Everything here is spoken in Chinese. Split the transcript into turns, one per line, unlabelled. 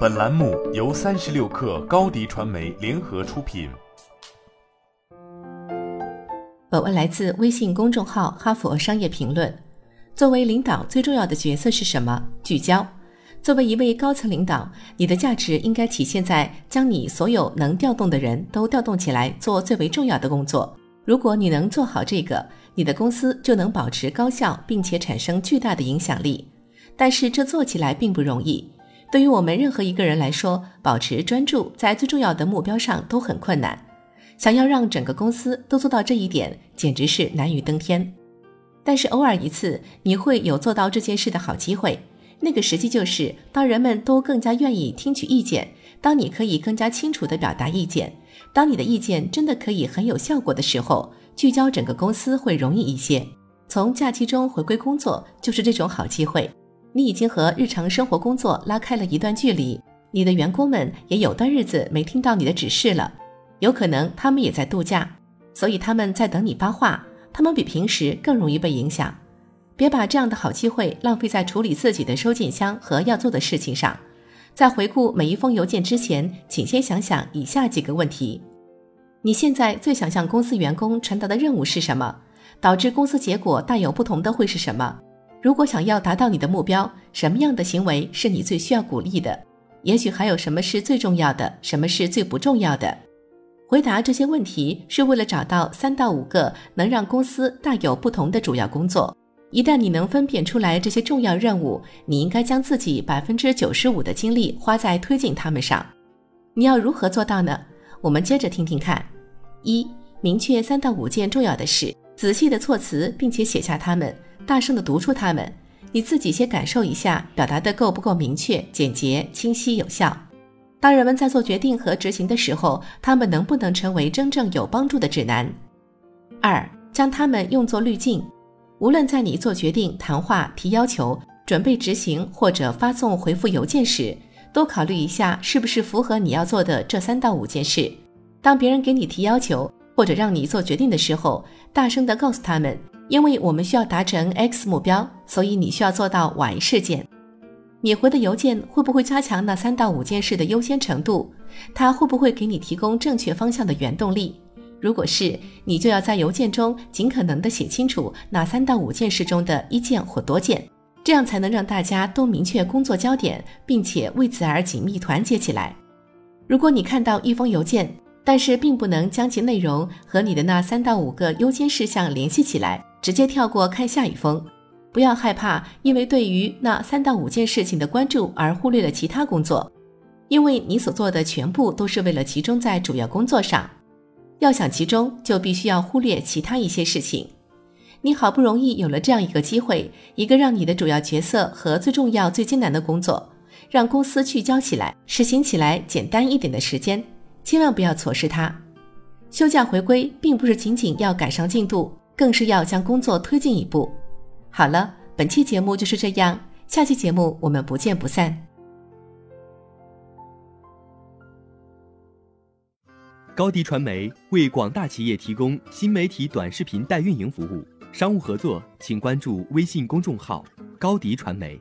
本栏目由三十六氪高低传媒联合出品。
本文来自微信公众号《哈佛商业评论》。作为领导，最重要的角色是什么？聚焦。作为一位高层领导，你的价值应该体现在将你所有能调动的人都调动起来，做最为重要的工作。如果你能做好这个，你的公司就能保持高效，并且产生巨大的影响力。但是这做起来并不容易。对于我们任何一个人来说，保持专注在最重要的目标上都很困难。想要让整个公司都做到这一点，简直是难于登天。但是偶尔一次，你会有做到这件事的好机会。那个时机就是当人们都更加愿意听取意见，当你可以更加清楚地表达意见，当你的意见真的可以很有效果的时候，聚焦整个公司会容易一些。从假期中回归工作就是这种好机会。你已经和日常生活工作拉开了一段距离，你的员工们也有段日子没听到你的指示了，有可能他们也在度假，所以他们在等你发话。他们比平时更容易被影响。别把这样的好机会浪费在处理自己的收件箱和要做的事情上。在回顾每一封邮件之前，请先想想以下几个问题：你现在最想向公司员工传达的任务是什么？导致公司结果大有不同的会是什么？如果想要达到你的目标，什么样的行为是你最需要鼓励的？也许还有什么是最重要的，什么是最不重要的？回答这些问题是为了找到三到五个能让公司大有不同的主要工作。一旦你能分辨出来这些重要任务，你应该将自己百分之九十五的精力花在推进他们上。你要如何做到呢？我们接着听听看。一、明确三到五件重要的事，仔细的措辞，并且写下它们，大声的读出它们。你自己先感受一下，表达的够不够明确、简洁、清晰、有效。当人们在做决定和执行的时候，他们能不能成为真正有帮助的指南？二、将它们用作滤镜。无论在你做决定、谈话、提要求、准备执行或者发送回复邮件时，都考虑一下是不是符合你要做的这三到五件事。当别人给你提要求或者让你做决定的时候，大声地告诉他们：“因为我们需要达成 X 目标，所以你需要做到 Y 事件。”你回的邮件会不会加强那三到五件事的优先程度？它会不会给你提供正确方向的原动力？如果是，你就要在邮件中尽可能的写清楚哪三到五件事中的一件或多件，这样才能让大家都明确工作焦点，并且为此而紧密团结起来。如果你看到一封邮件，但是并不能将其内容和你的那三到五个优先事项联系起来，直接跳过看下一封，不要害怕，因为对于那三到五件事情的关注而忽略了其他工作，因为你所做的全部都是为了集中在主要工作上。要想集中，就必须要忽略其他一些事情。你好不容易有了这样一个机会，一个让你的主要角色和最重要、最艰难的工作，让公司聚焦起来，实行起来简单一点的时间，千万不要错失它。休假回归并不是仅仅要赶上进度，更是要将工作推进一步。好了，本期节目就是这样，下期节目我们不见不散。
高迪传媒为广大企业提供新媒体短视频代运营服务，商务合作请关注微信公众号高迪传媒。